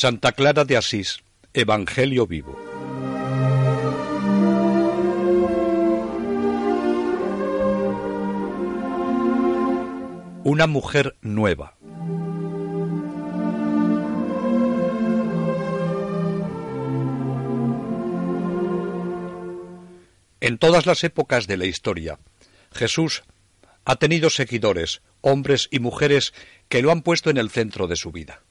Santa Clara de Asís, Evangelio vivo. Una mujer nueva. En todas las épocas de la historia, Jesús ha tenido seguidores, hombres y mujeres que lo han puesto en el centro de su vida.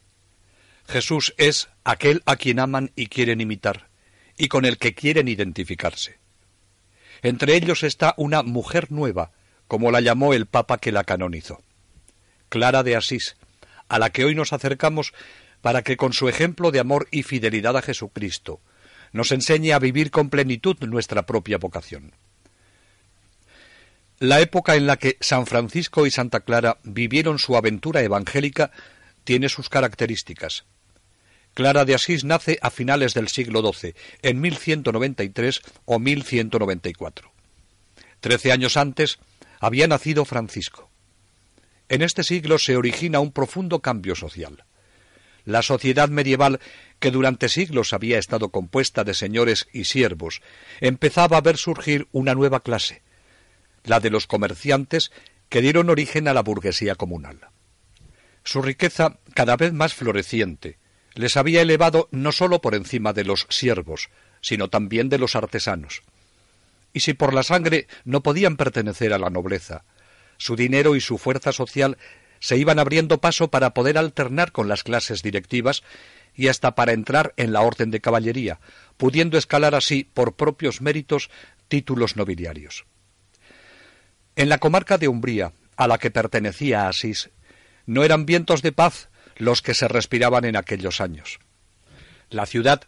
Jesús es aquel a quien aman y quieren imitar, y con el que quieren identificarse. Entre ellos está una mujer nueva, como la llamó el Papa que la canonizó. Clara de Asís, a la que hoy nos acercamos para que con su ejemplo de amor y fidelidad a Jesucristo nos enseñe a vivir con plenitud nuestra propia vocación. La época en la que San Francisco y Santa Clara vivieron su aventura evangélica tiene sus características. Clara de Asís nace a finales del siglo XII, en 1193 o 1194. Trece años antes había nacido Francisco. En este siglo se origina un profundo cambio social. La sociedad medieval, que durante siglos había estado compuesta de señores y siervos, empezaba a ver surgir una nueva clase, la de los comerciantes que dieron origen a la burguesía comunal. Su riqueza, cada vez más floreciente, les había elevado no sólo por encima de los siervos, sino también de los artesanos. Y si por la sangre no podían pertenecer a la nobleza, su dinero y su fuerza social se iban abriendo paso para poder alternar con las clases directivas y hasta para entrar en la orden de caballería, pudiendo escalar así, por propios méritos, títulos nobiliarios. En la comarca de Umbría, a la que pertenecía Asís, no eran vientos de paz los que se respiraban en aquellos años. La ciudad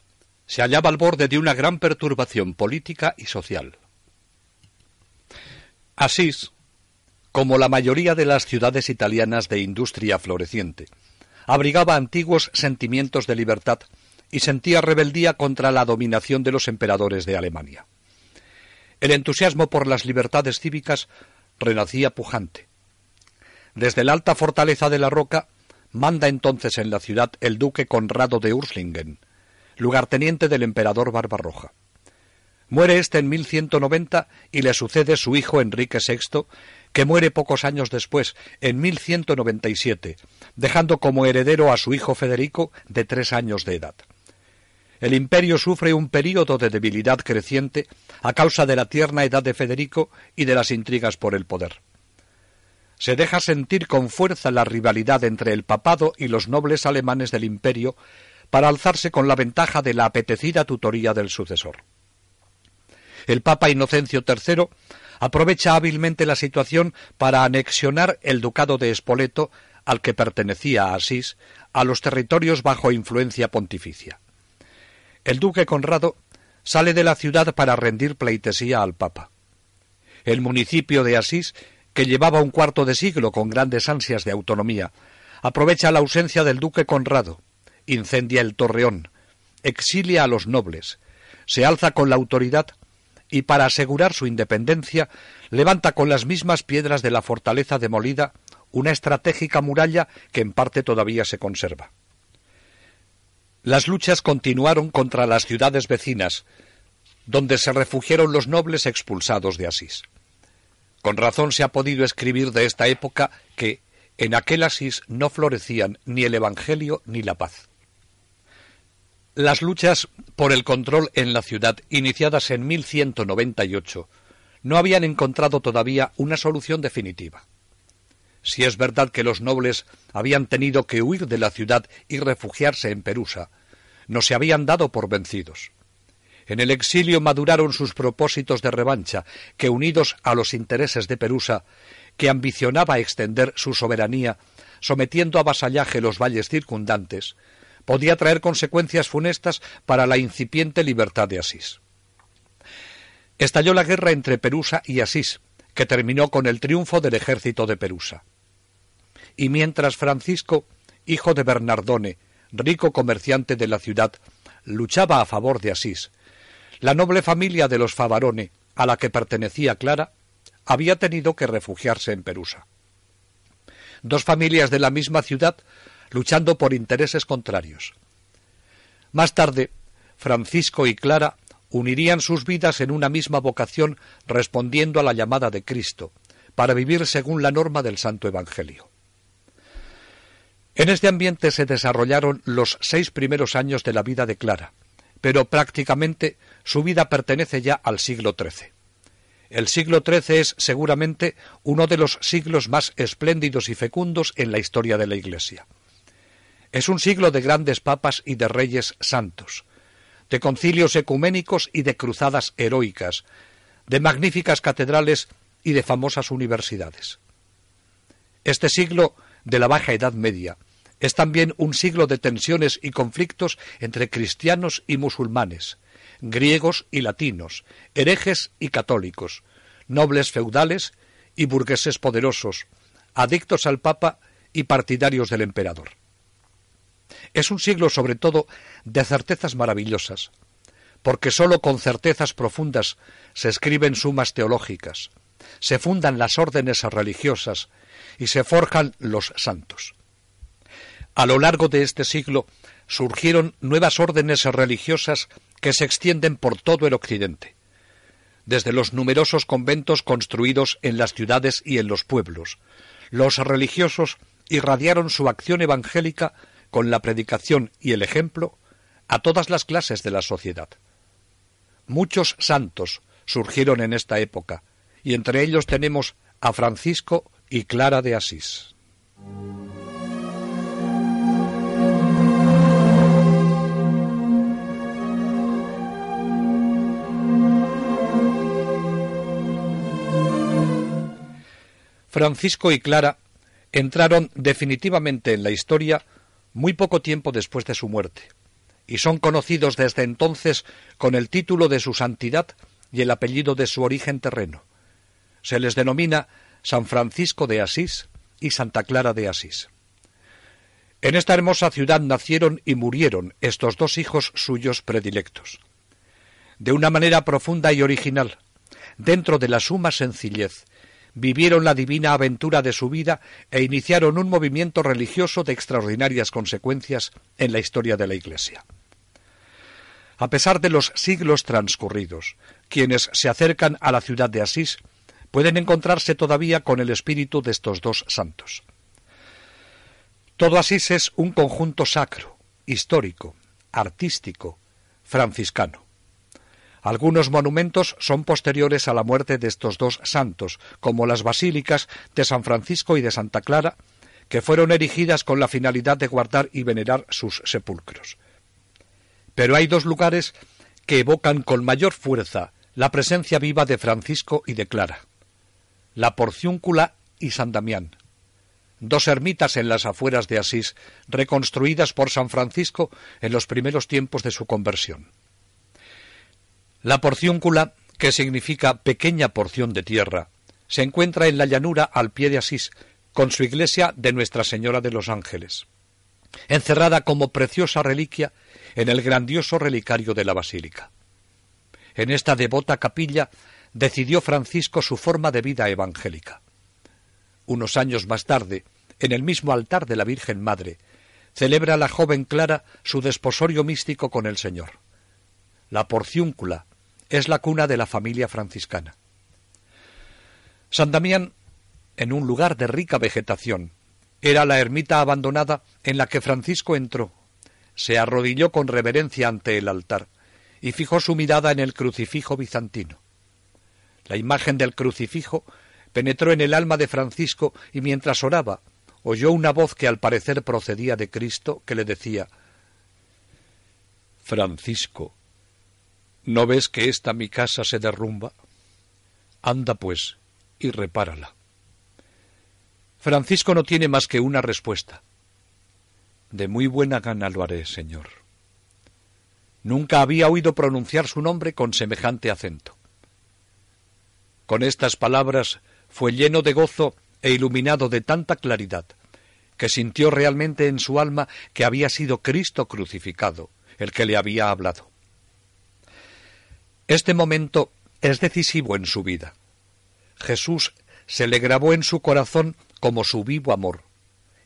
se hallaba al borde de una gran perturbación política y social. Asís, como la mayoría de las ciudades italianas de industria floreciente, abrigaba antiguos sentimientos de libertad y sentía rebeldía contra la dominación de los emperadores de Alemania. El entusiasmo por las libertades cívicas renacía pujante. Desde la alta fortaleza de la Roca Manda entonces en la ciudad el duque Conrado de Urslingen, lugarteniente del emperador Barbarroja. Muere éste en 1190 y le sucede su hijo Enrique VI, que muere pocos años después, en 1197, dejando como heredero a su hijo Federico de tres años de edad. El imperio sufre un período de debilidad creciente a causa de la tierna edad de Federico y de las intrigas por el poder se deja sentir con fuerza la rivalidad entre el papado y los nobles alemanes del imperio para alzarse con la ventaja de la apetecida tutoría del sucesor. El Papa Inocencio III aprovecha hábilmente la situación para anexionar el ducado de Espoleto, al que pertenecía Asís, a los territorios bajo influencia pontificia. El duque Conrado sale de la ciudad para rendir pleitesía al Papa. El municipio de Asís que llevaba un cuarto de siglo con grandes ansias de autonomía, aprovecha la ausencia del duque Conrado, incendia el torreón, exilia a los nobles, se alza con la autoridad y para asegurar su independencia levanta con las mismas piedras de la fortaleza demolida una estratégica muralla que en parte todavía se conserva. Las luchas continuaron contra las ciudades vecinas, donde se refugiaron los nobles expulsados de Asís. Con razón se ha podido escribir de esta época que en aquel Asís no florecían ni el Evangelio ni la paz. Las luchas por el control en la ciudad, iniciadas en 1198, no habían encontrado todavía una solución definitiva. Si es verdad que los nobles habían tenido que huir de la ciudad y refugiarse en Perusa, no se habían dado por vencidos. En el exilio maduraron sus propósitos de revancha, que unidos a los intereses de Perusa, que ambicionaba extender su soberanía, sometiendo a vasallaje los valles circundantes, podía traer consecuencias funestas para la incipiente libertad de Asís. Estalló la guerra entre Perusa y Asís, que terminó con el triunfo del ejército de Perusa. Y mientras Francisco, hijo de Bernardone, rico comerciante de la ciudad, luchaba a favor de Asís, la noble familia de los Favarone, a la que pertenecía Clara, había tenido que refugiarse en Perusa. Dos familias de la misma ciudad luchando por intereses contrarios. Más tarde, Francisco y Clara unirían sus vidas en una misma vocación respondiendo a la llamada de Cristo, para vivir según la norma del Santo Evangelio. En este ambiente se desarrollaron los seis primeros años de la vida de Clara, pero prácticamente su vida pertenece ya al siglo XIII. El siglo XIII es seguramente uno de los siglos más espléndidos y fecundos en la historia de la Iglesia. Es un siglo de grandes papas y de reyes santos, de concilios ecuménicos y de cruzadas heroicas, de magníficas catedrales y de famosas universidades. Este siglo de la Baja Edad Media es también un siglo de tensiones y conflictos entre cristianos y musulmanes, griegos y latinos, herejes y católicos, nobles feudales y burgueses poderosos, adictos al Papa y partidarios del emperador. Es un siglo sobre todo de certezas maravillosas, porque sólo con certezas profundas se escriben sumas teológicas, se fundan las órdenes religiosas y se forjan los santos. A lo largo de este siglo surgieron nuevas órdenes religiosas que se extienden por todo el occidente, desde los numerosos conventos construidos en las ciudades y en los pueblos. Los religiosos irradiaron su acción evangélica con la predicación y el ejemplo a todas las clases de la sociedad. Muchos santos surgieron en esta época, y entre ellos tenemos a Francisco y Clara de Asís. Francisco y Clara entraron definitivamente en la historia muy poco tiempo después de su muerte, y son conocidos desde entonces con el título de su santidad y el apellido de su origen terreno. Se les denomina San Francisco de Asís y Santa Clara de Asís. En esta hermosa ciudad nacieron y murieron estos dos hijos suyos predilectos. De una manera profunda y original, dentro de la suma sencillez vivieron la divina aventura de su vida e iniciaron un movimiento religioso de extraordinarias consecuencias en la historia de la Iglesia. A pesar de los siglos transcurridos, quienes se acercan a la ciudad de Asís pueden encontrarse todavía con el espíritu de estos dos santos. Todo Asís es un conjunto sacro, histórico, artístico, franciscano. Algunos monumentos son posteriores a la muerte de estos dos santos, como las basílicas de San Francisco y de Santa Clara, que fueron erigidas con la finalidad de guardar y venerar sus sepulcros. Pero hay dos lugares que evocan con mayor fuerza la presencia viva de Francisco y de Clara, la Porciúncula y San Damián, dos ermitas en las afueras de Asís, reconstruidas por San Francisco en los primeros tiempos de su conversión. La porcióncula, que significa pequeña porción de tierra, se encuentra en la llanura al pie de Asís, con su iglesia de Nuestra Señora de los Ángeles, encerrada como preciosa reliquia en el grandioso relicario de la basílica. En esta devota capilla decidió Francisco su forma de vida evangélica. Unos años más tarde, en el mismo altar de la Virgen Madre, celebra la joven Clara su desposorio místico con el Señor. La porciúncula, es la cuna de la familia franciscana. San Damián, en un lugar de rica vegetación, era la ermita abandonada en la que Francisco entró, se arrodilló con reverencia ante el altar y fijó su mirada en el crucifijo bizantino. La imagen del crucifijo penetró en el alma de Francisco y mientras oraba oyó una voz que al parecer procedía de Cristo que le decía Francisco, ¿No ves que esta mi casa se derrumba? Anda, pues, y repárala. Francisco no tiene más que una respuesta. De muy buena gana lo haré, señor. Nunca había oído pronunciar su nombre con semejante acento. Con estas palabras fue lleno de gozo e iluminado de tanta claridad, que sintió realmente en su alma que había sido Cristo crucificado el que le había hablado. Este momento es decisivo en su vida. Jesús se le grabó en su corazón como su vivo amor,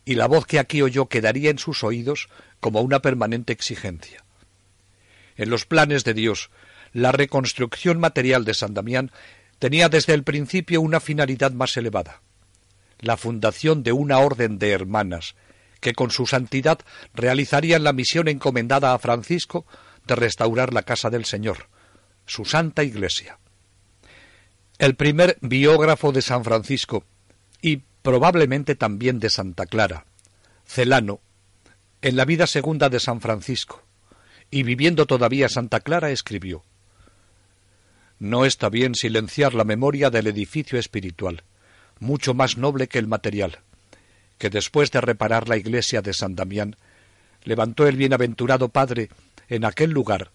y la voz que aquí oyó quedaría en sus oídos como una permanente exigencia. En los planes de Dios, la reconstrucción material de San Damián tenía desde el principio una finalidad más elevada, la fundación de una orden de hermanas que con su santidad realizarían la misión encomendada a Francisco de restaurar la casa del Señor, su santa iglesia. El primer biógrafo de San Francisco, y probablemente también de Santa Clara, Celano, en la vida segunda de San Francisco, y viviendo todavía Santa Clara, escribió No está bien silenciar la memoria del edificio espiritual, mucho más noble que el material, que después de reparar la iglesia de San Damián, levantó el bienaventurado Padre en aquel lugar,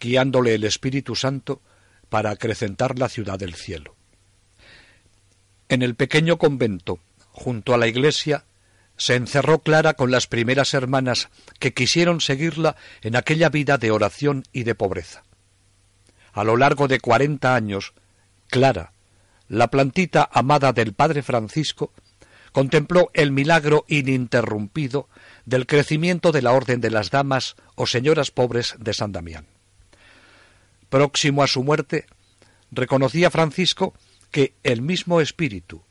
guiándole el Espíritu Santo para acrecentar la ciudad del cielo. En el pequeño convento, junto a la iglesia, se encerró Clara con las primeras hermanas que quisieron seguirla en aquella vida de oración y de pobreza. A lo largo de cuarenta años, Clara, la plantita amada del Padre Francisco, contempló el milagro ininterrumpido del crecimiento de la Orden de las Damas o Señoras Pobres de San Damián. Próximo a su muerte, reconocía Francisco que el mismo espíritu,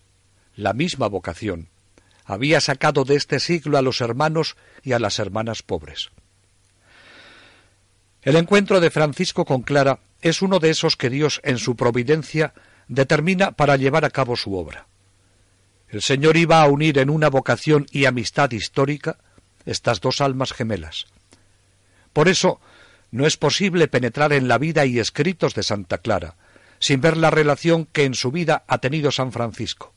la misma vocación, había sacado de este siglo a los hermanos y a las hermanas pobres. El encuentro de Francisco con Clara es uno de esos que Dios en su providencia determina para llevar a cabo su obra. El Señor iba a unir en una vocación y amistad histórica estas dos almas gemelas. Por eso no es posible penetrar en la vida y escritos de Santa Clara sin ver la relación que en su vida ha tenido San Francisco.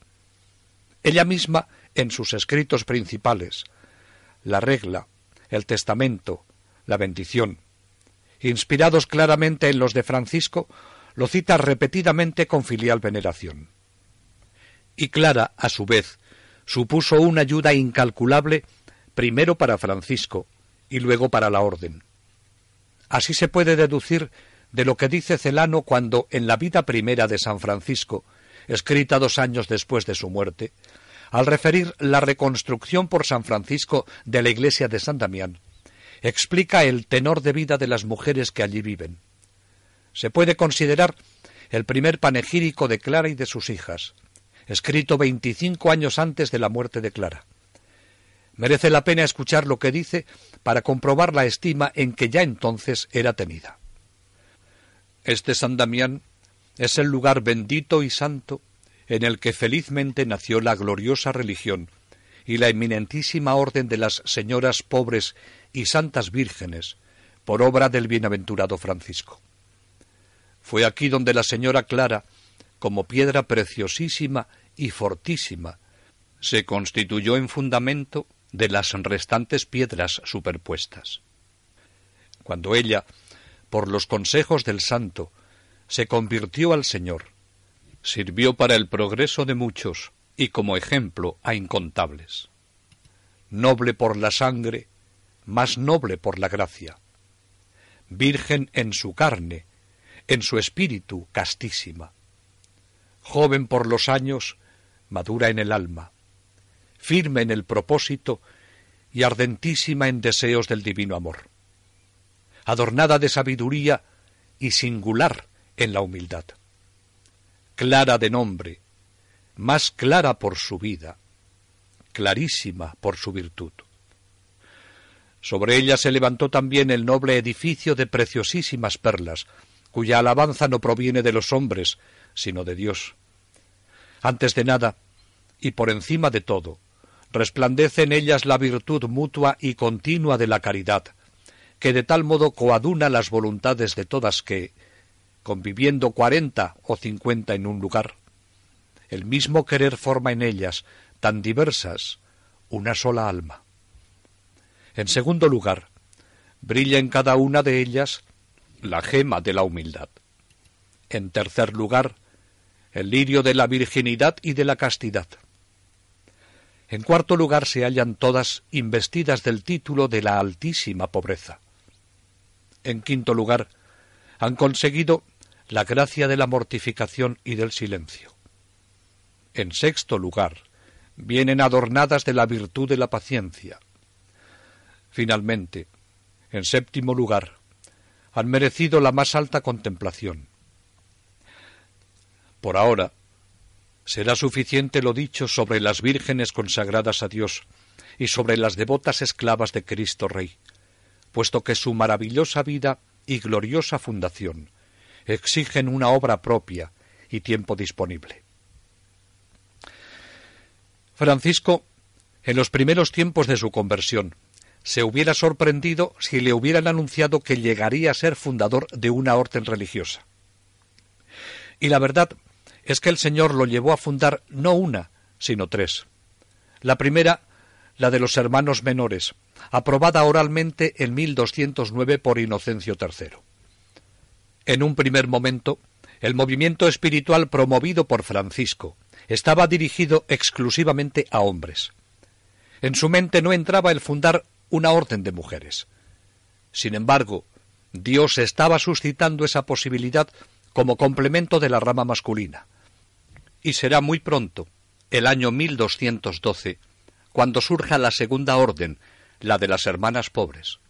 Ella misma, en sus escritos principales, la regla, el testamento, la bendición, inspirados claramente en los de Francisco, lo cita repetidamente con filial veneración y Clara, a su vez, supuso una ayuda incalculable primero para Francisco y luego para la orden. Así se puede deducir de lo que dice Celano cuando en la vida primera de San Francisco, escrita dos años después de su muerte, al referir la reconstrucción por San Francisco de la iglesia de San Damián, explica el tenor de vida de las mujeres que allí viven. Se puede considerar el primer panegírico de Clara y de sus hijas, escrito veinticinco años antes de la muerte de Clara. Merece la pena escuchar lo que dice para comprobar la estima en que ya entonces era tenida. Este San Damián es el lugar bendito y santo en el que felizmente nació la gloriosa religión y la eminentísima orden de las señoras pobres y santas vírgenes, por obra del bienaventurado Francisco. Fue aquí donde la señora Clara como piedra preciosísima y fortísima, se constituyó en fundamento de las restantes piedras superpuestas. Cuando ella, por los consejos del santo, se convirtió al Señor, sirvió para el progreso de muchos y como ejemplo a incontables. Noble por la sangre, más noble por la gracia. Virgen en su carne, en su espíritu castísima joven por los años, madura en el alma, firme en el propósito y ardentísima en deseos del divino amor, adornada de sabiduría y singular en la humildad, clara de nombre, más clara por su vida, clarísima por su virtud. Sobre ella se levantó también el noble edificio de preciosísimas perlas, cuya alabanza no proviene de los hombres, sino de Dios. Antes de nada, y por encima de todo, resplandece en ellas la virtud mutua y continua de la caridad, que de tal modo coaduna las voluntades de todas que, conviviendo cuarenta o cincuenta en un lugar, el mismo querer forma en ellas, tan diversas, una sola alma. En segundo lugar, brilla en cada una de ellas la gema de la humildad. En tercer lugar, el lirio de la virginidad y de la castidad. En cuarto lugar se hallan todas investidas del título de la altísima pobreza. En quinto lugar, han conseguido la gracia de la mortificación y del silencio. En sexto lugar, vienen adornadas de la virtud de la paciencia. Finalmente, en séptimo lugar, han merecido la más alta contemplación. Por ahora, será suficiente lo dicho sobre las vírgenes consagradas a Dios y sobre las devotas esclavas de Cristo Rey, puesto que su maravillosa vida y gloriosa fundación exigen una obra propia y tiempo disponible. Francisco, en los primeros tiempos de su conversión, se hubiera sorprendido si le hubieran anunciado que llegaría a ser fundador de una orden religiosa. Y la verdad es que el Señor lo llevó a fundar no una, sino tres. La primera, la de los hermanos menores, aprobada oralmente en 1209 por Inocencio III. En un primer momento, el movimiento espiritual promovido por Francisco estaba dirigido exclusivamente a hombres. En su mente no entraba el fundar una orden de mujeres. Sin embargo, Dios estaba suscitando esa posibilidad como complemento de la rama masculina. Y será muy pronto, el año 1212, cuando surja la segunda orden, la de las hermanas pobres.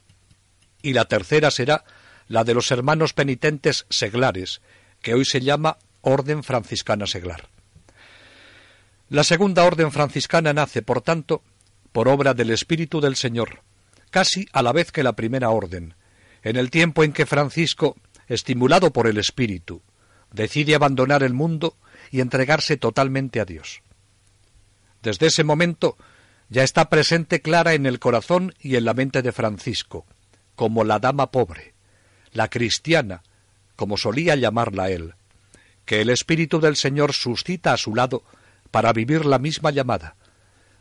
Y la tercera será la de los hermanos penitentes seglares, que hoy se llama Orden Franciscana Seglar. La segunda orden franciscana nace, por tanto, por obra del Espíritu del Señor, casi a la vez que la primera orden, en el tiempo en que Francisco, estimulado por el Espíritu, decide abandonar el mundo y entregarse totalmente a Dios. Desde ese momento ya está presente clara en el corazón y en la mente de Francisco, como la dama pobre, la cristiana, como solía llamarla él, que el Espíritu del Señor suscita a su lado para vivir la misma llamada,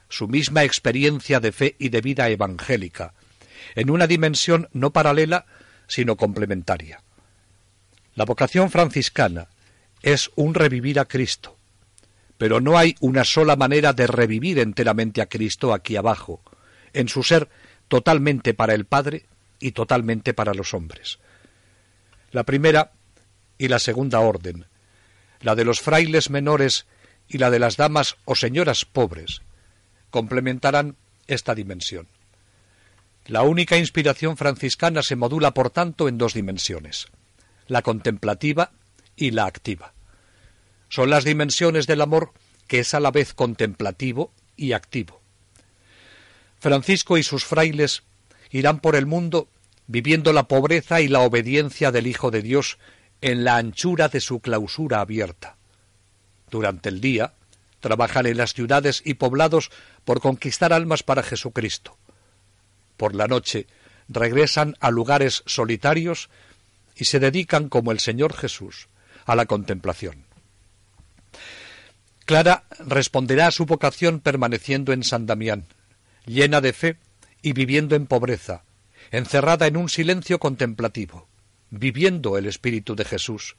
su misma experiencia de fe y de vida evangélica, en una dimensión no paralela, sino complementaria. La vocación franciscana es un revivir a Cristo, pero no hay una sola manera de revivir enteramente a Cristo aquí abajo, en su ser totalmente para el Padre y totalmente para los hombres. La primera y la segunda orden, la de los frailes menores y la de las damas o señoras pobres, complementarán esta dimensión. La única inspiración franciscana se modula, por tanto, en dos dimensiones, la contemplativa y la activa. Son las dimensiones del amor que es a la vez contemplativo y activo. Francisco y sus frailes irán por el mundo viviendo la pobreza y la obediencia del Hijo de Dios en la anchura de su clausura abierta. Durante el día, trabajan en las ciudades y poblados por conquistar almas para Jesucristo. Por la noche regresan a lugares solitarios y se dedican, como el Señor Jesús, a la contemplación. Clara responderá a su vocación permaneciendo en San Damián, llena de fe y viviendo en pobreza, encerrada en un silencio contemplativo, viviendo el Espíritu de Jesús,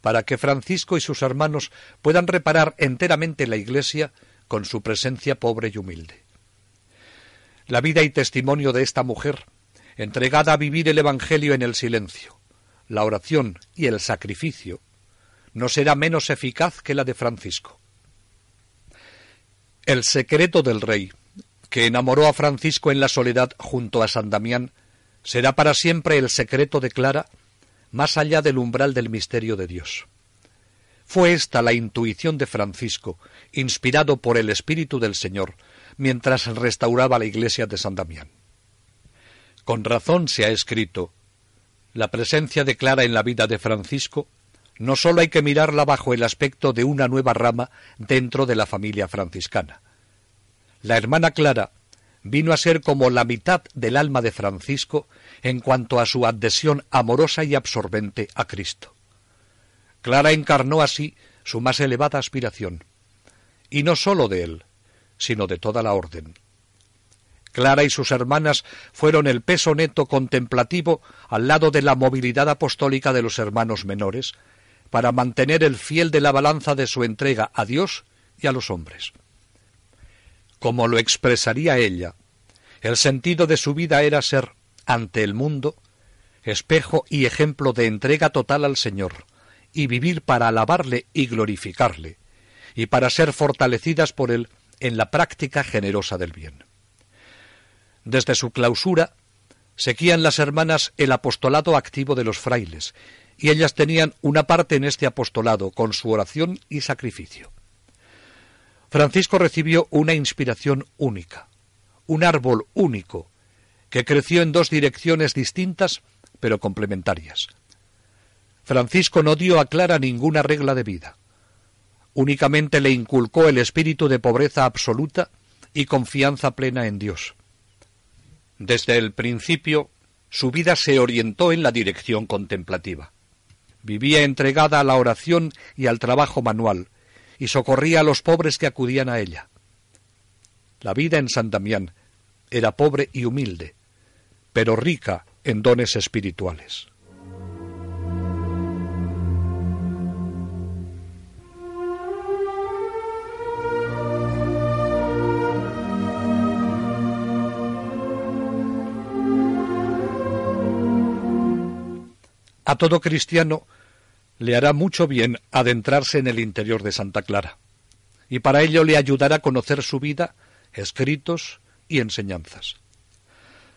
para que Francisco y sus hermanos puedan reparar enteramente la Iglesia con su presencia pobre y humilde. La vida y testimonio de esta mujer, entregada a vivir el Evangelio en el silencio, la oración y el sacrificio, no será menos eficaz que la de Francisco. El secreto del rey, que enamoró a Francisco en la soledad junto a San Damián, será para siempre el secreto de Clara más allá del umbral del misterio de Dios. Fue esta la intuición de Francisco, inspirado por el Espíritu del Señor, mientras restauraba la iglesia de San Damián. Con razón se ha escrito la presencia de Clara en la vida de Francisco no sólo hay que mirarla bajo el aspecto de una nueva rama dentro de la familia franciscana. La hermana Clara vino a ser como la mitad del alma de Francisco en cuanto a su adhesión amorosa y absorbente a Cristo. Clara encarnó así su más elevada aspiración, y no sólo de él, sino de toda la orden. Clara y sus hermanas fueron el peso neto contemplativo al lado de la movilidad apostólica de los hermanos menores, para mantener el fiel de la balanza de su entrega a Dios y a los hombres. Como lo expresaría ella, el sentido de su vida era ser ante el mundo, espejo y ejemplo de entrega total al Señor, y vivir para alabarle y glorificarle, y para ser fortalecidas por él en la práctica generosa del bien. Desde su clausura, Seguían las hermanas el apostolado activo de los frailes, y ellas tenían una parte en este apostolado con su oración y sacrificio. Francisco recibió una inspiración única, un árbol único, que creció en dos direcciones distintas pero complementarias. Francisco no dio a Clara ninguna regla de vida. Únicamente le inculcó el espíritu de pobreza absoluta y confianza plena en Dios. Desde el principio, su vida se orientó en la dirección contemplativa. Vivía entregada a la oración y al trabajo manual, y socorría a los pobres que acudían a ella. La vida en San Damián era pobre y humilde, pero rica en dones espirituales. A todo cristiano le hará mucho bien adentrarse en el interior de Santa Clara, y para ello le ayudará a conocer su vida, escritos y enseñanzas.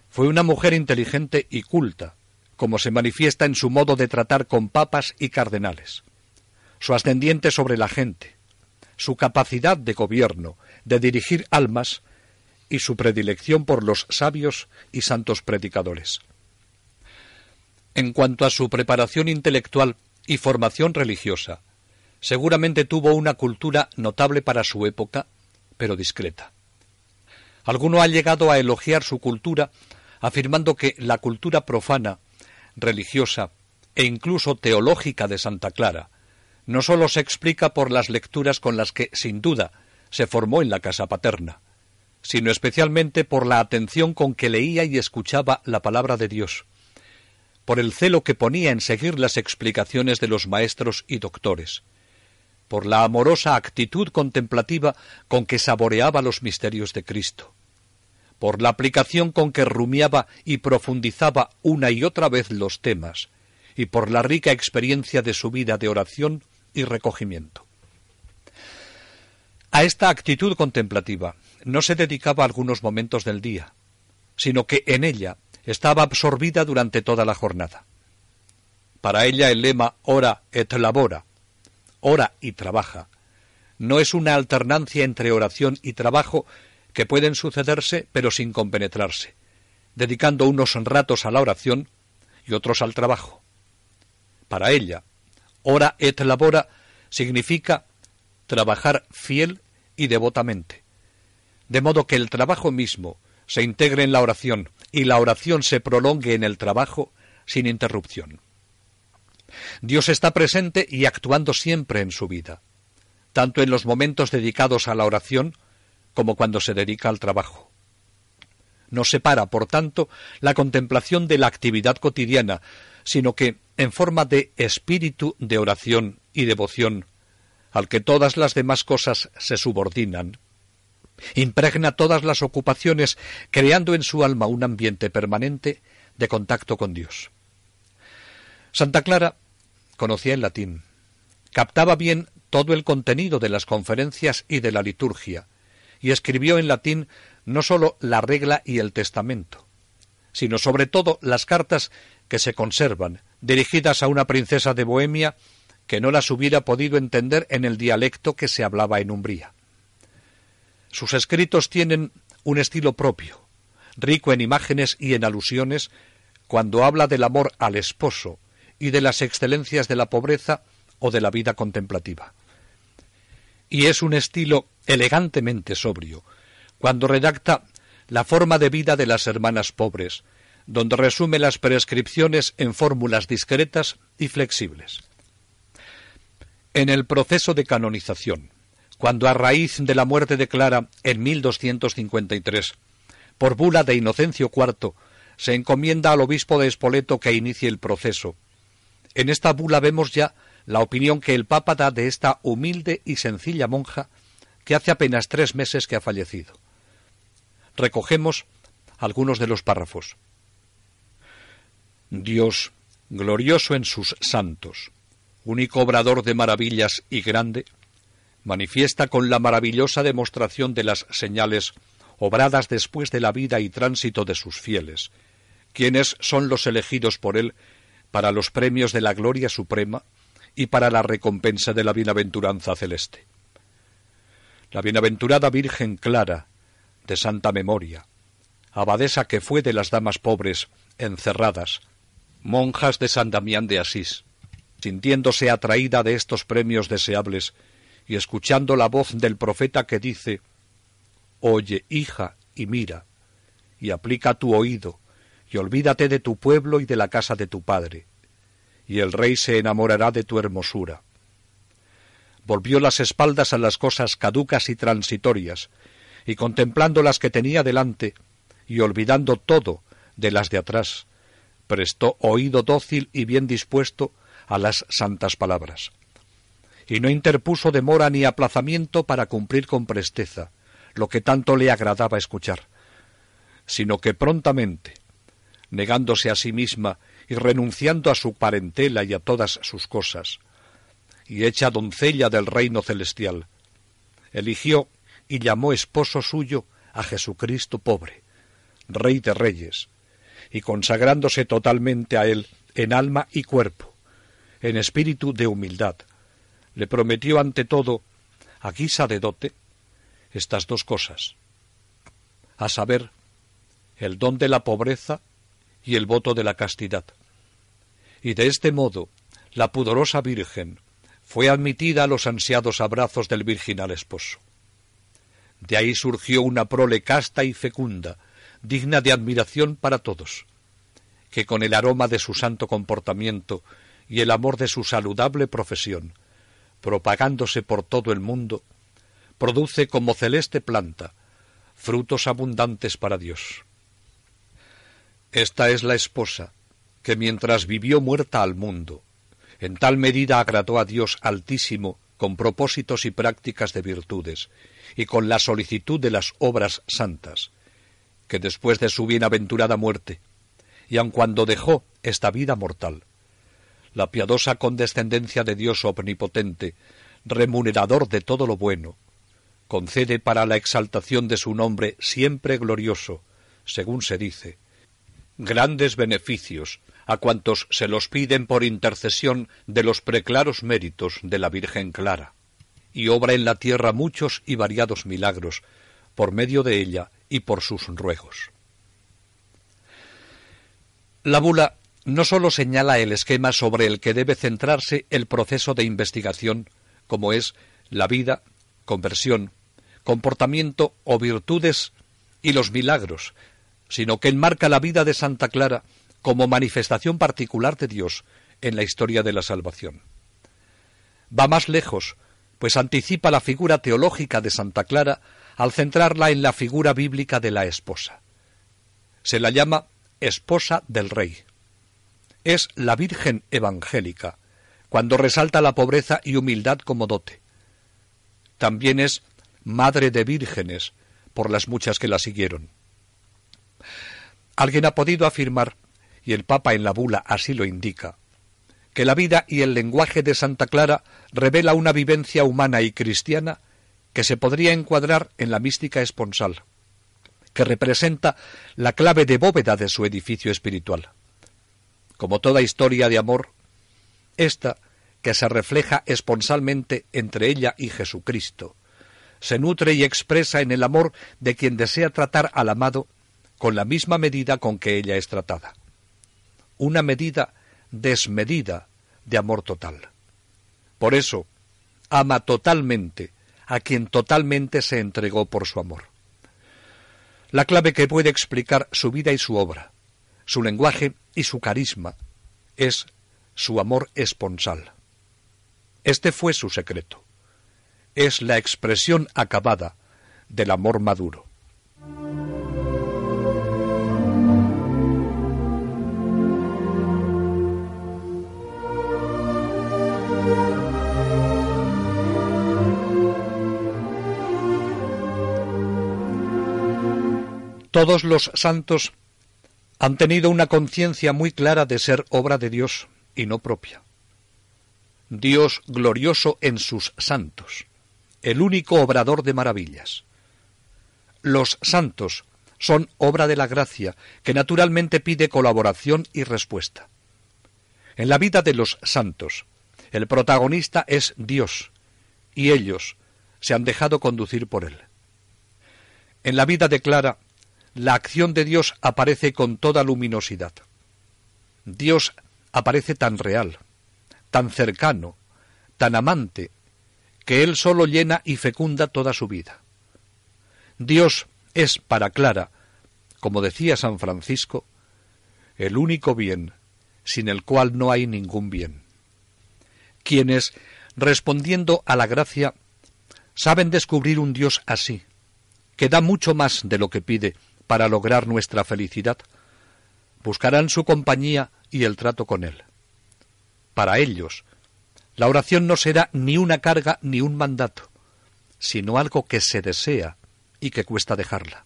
Fue una mujer inteligente y culta, como se manifiesta en su modo de tratar con papas y cardenales, su ascendiente sobre la gente, su capacidad de gobierno, de dirigir almas y su predilección por los sabios y santos predicadores. En cuanto a su preparación intelectual y formación religiosa, seguramente tuvo una cultura notable para su época, pero discreta. Alguno ha llegado a elogiar su cultura afirmando que la cultura profana, religiosa e incluso teológica de Santa Clara no sólo se explica por las lecturas con las que, sin duda, se formó en la casa paterna, sino especialmente por la atención con que leía y escuchaba la palabra de Dios, por el celo que ponía en seguir las explicaciones de los maestros y doctores, por la amorosa actitud contemplativa con que saboreaba los misterios de Cristo, por la aplicación con que rumiaba y profundizaba una y otra vez los temas, y por la rica experiencia de su vida de oración y recogimiento. A esta actitud contemplativa no se dedicaba algunos momentos del día, sino que en ella estaba absorbida durante toda la jornada. Para ella el lema ora et labora, ora y trabaja, no es una alternancia entre oración y trabajo que pueden sucederse pero sin compenetrarse, dedicando unos ratos a la oración y otros al trabajo. Para ella, ora et labora significa trabajar fiel y devotamente, de modo que el trabajo mismo se integre en la oración y la oración se prolongue en el trabajo sin interrupción. Dios está presente y actuando siempre en su vida, tanto en los momentos dedicados a la oración como cuando se dedica al trabajo. No separa, por tanto, la contemplación de la actividad cotidiana, sino que, en forma de espíritu de oración y devoción, al que todas las demás cosas se subordinan, impregna todas las ocupaciones, creando en su alma un ambiente permanente de contacto con Dios. Santa Clara conocía el latín, captaba bien todo el contenido de las conferencias y de la liturgia, y escribió en latín no sólo la regla y el testamento, sino sobre todo las cartas que se conservan, dirigidas a una princesa de Bohemia que no las hubiera podido entender en el dialecto que se hablaba en Umbría. Sus escritos tienen un estilo propio, rico en imágenes y en alusiones, cuando habla del amor al esposo y de las excelencias de la pobreza o de la vida contemplativa. Y es un estilo elegantemente sobrio, cuando redacta la forma de vida de las hermanas pobres, donde resume las prescripciones en fórmulas discretas y flexibles. En el proceso de canonización, cuando a raíz de la muerte de Clara en 1253, por bula de Inocencio IV, se encomienda al obispo de Espoleto que inicie el proceso. En esta bula vemos ya la opinión que el Papa da de esta humilde y sencilla monja que hace apenas tres meses que ha fallecido. Recogemos algunos de los párrafos. Dios, glorioso en sus santos, único obrador de maravillas y grande, manifiesta con la maravillosa demostración de las señales obradas después de la vida y tránsito de sus fieles, quiénes son los elegidos por él para los premios de la gloria suprema y para la recompensa de la bienaventuranza celeste. La bienaventurada Virgen Clara, de santa memoria, abadesa que fue de las damas pobres, encerradas, monjas de San Damián de Asís, sintiéndose atraída de estos premios deseables y escuchando la voz del profeta que dice Oye, hija, y mira, y aplica tu oído, y olvídate de tu pueblo y de la casa de tu padre, y el rey se enamorará de tu hermosura. Volvió las espaldas a las cosas caducas y transitorias, y contemplando las que tenía delante, y olvidando todo de las de atrás, prestó oído dócil y bien dispuesto a las santas palabras. Y no interpuso demora ni aplazamiento para cumplir con presteza lo que tanto le agradaba escuchar, sino que prontamente, negándose a sí misma y renunciando a su parentela y a todas sus cosas, y hecha doncella del reino celestial, eligió y llamó esposo suyo a Jesucristo pobre, Rey de Reyes, y consagrándose totalmente a él en alma y cuerpo, en espíritu de humildad, le prometió ante todo, a guisa de dote, estas dos cosas, a saber, el don de la pobreza y el voto de la castidad. Y de este modo, la pudorosa Virgen fue admitida a los ansiados abrazos del virginal esposo. De ahí surgió una prole casta y fecunda, digna de admiración para todos, que con el aroma de su santo comportamiento y el amor de su saludable profesión, propagándose por todo el mundo, produce como celeste planta frutos abundantes para Dios. Esta es la esposa que mientras vivió muerta al mundo, en tal medida agradó a Dios Altísimo con propósitos y prácticas de virtudes, y con la solicitud de las obras santas, que después de su bienaventurada muerte, y aun cuando dejó esta vida mortal, la piadosa condescendencia de Dios omnipotente, remunerador de todo lo bueno, concede para la exaltación de su nombre siempre glorioso, según se dice, grandes beneficios a cuantos se los piden por intercesión de los preclaros méritos de la Virgen Clara, y obra en la tierra muchos y variados milagros, por medio de ella y por sus ruegos. La bula no sólo señala el esquema sobre el que debe centrarse el proceso de investigación, como es la vida, conversión, comportamiento o virtudes y los milagros, sino que enmarca la vida de Santa Clara como manifestación particular de Dios en la historia de la salvación. Va más lejos, pues anticipa la figura teológica de Santa Clara al centrarla en la figura bíblica de la esposa. Se la llama esposa del rey. Es la Virgen evangélica, cuando resalta la pobreza y humildad como dote. También es madre de vírgenes, por las muchas que la siguieron. Alguien ha podido afirmar, y el Papa en la bula así lo indica, que la vida y el lenguaje de Santa Clara revela una vivencia humana y cristiana que se podría encuadrar en la mística esponsal, que representa la clave de bóveda de su edificio espiritual. Como toda historia de amor, esta, que se refleja esponsalmente entre ella y Jesucristo, se nutre y expresa en el amor de quien desea tratar al amado con la misma medida con que ella es tratada. Una medida desmedida de amor total. Por eso, ama totalmente a quien totalmente se entregó por su amor. La clave que puede explicar su vida y su obra, su lenguaje y su carisma, es su amor esponsal. Este fue su secreto. Es la expresión acabada del amor maduro. Todos los santos han tenido una conciencia muy clara de ser obra de Dios y no propia. Dios glorioso en sus santos, el único obrador de maravillas. Los santos son obra de la gracia, que naturalmente pide colaboración y respuesta. En la vida de los santos, el protagonista es Dios, y ellos se han dejado conducir por él. En la vida de Clara, la acción de Dios aparece con toda luminosidad. Dios aparece tan real, tan cercano, tan amante, que Él solo llena y fecunda toda su vida. Dios es para Clara, como decía San Francisco, el único bien, sin el cual no hay ningún bien. Quienes, respondiendo a la gracia, saben descubrir un Dios así, que da mucho más de lo que pide para lograr nuestra felicidad, buscarán su compañía y el trato con Él. Para ellos, la oración no será ni una carga ni un mandato, sino algo que se desea y que cuesta dejarla.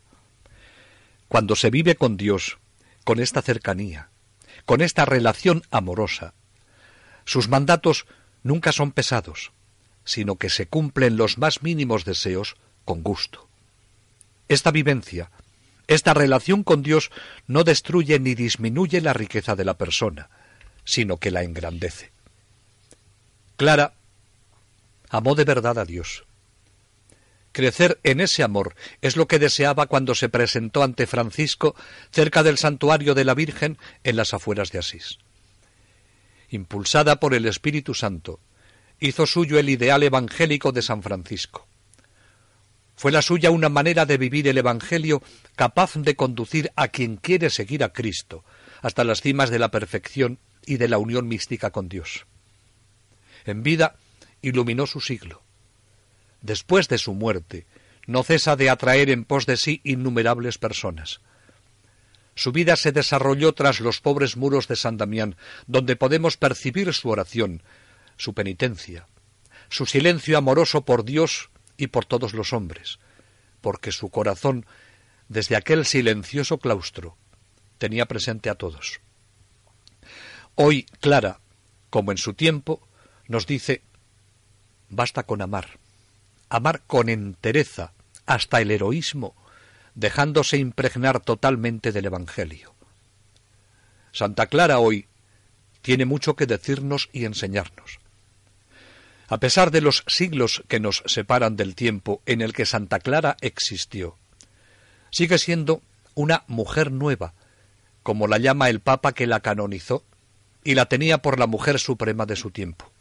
Cuando se vive con Dios, con esta cercanía, con esta relación amorosa, sus mandatos nunca son pesados, sino que se cumplen los más mínimos deseos con gusto. Esta vivencia, esta relación con Dios no destruye ni disminuye la riqueza de la persona, sino que la engrandece. Clara amó de verdad a Dios. Crecer en ese amor es lo que deseaba cuando se presentó ante Francisco cerca del santuario de la Virgen en las afueras de Asís. Impulsada por el Espíritu Santo, hizo suyo el ideal evangélico de San Francisco. Fue la suya una manera de vivir el Evangelio capaz de conducir a quien quiere seguir a Cristo hasta las cimas de la perfección y de la unión mística con Dios. En vida iluminó su siglo. Después de su muerte, no cesa de atraer en pos de sí innumerables personas. Su vida se desarrolló tras los pobres muros de San Damián, donde podemos percibir su oración, su penitencia, su silencio amoroso por Dios y por todos los hombres, porque su corazón, desde aquel silencioso claustro, tenía presente a todos. Hoy Clara, como en su tiempo, nos dice, basta con amar, amar con entereza, hasta el heroísmo, dejándose impregnar totalmente del Evangelio. Santa Clara hoy tiene mucho que decirnos y enseñarnos. A pesar de los siglos que nos separan del tiempo en el que Santa Clara existió, sigue siendo una mujer nueva, como la llama el Papa que la canonizó y la tenía por la mujer suprema de su tiempo.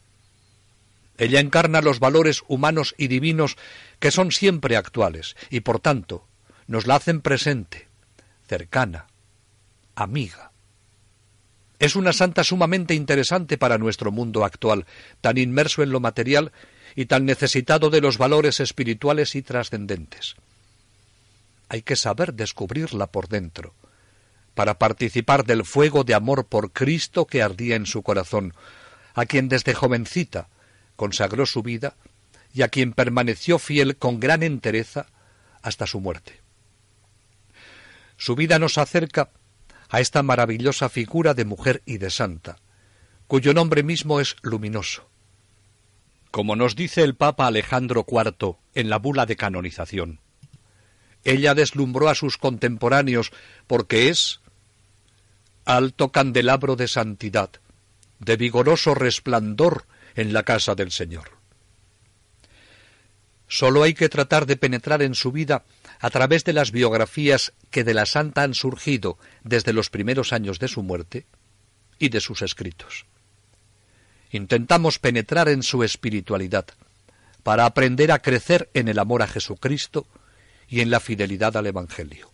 Ella encarna los valores humanos y divinos que son siempre actuales y por tanto nos la hacen presente, cercana, amiga. Es una santa sumamente interesante para nuestro mundo actual, tan inmerso en lo material y tan necesitado de los valores espirituales y trascendentes. Hay que saber descubrirla por dentro, para participar del fuego de amor por Cristo que ardía en su corazón, a quien desde jovencita consagró su vida y a quien permaneció fiel con gran entereza hasta su muerte. Su vida nos acerca a esta maravillosa figura de mujer y de santa, cuyo nombre mismo es luminoso. Como nos dice el Papa Alejandro IV en la bula de canonización, ella deslumbró a sus contemporáneos porque es alto candelabro de santidad, de vigoroso resplandor en la casa del Señor. Solo hay que tratar de penetrar en su vida a través de las biografías que de la santa han surgido desde los primeros años de su muerte y de sus escritos. Intentamos penetrar en su espiritualidad para aprender a crecer en el amor a Jesucristo y en la fidelidad al Evangelio.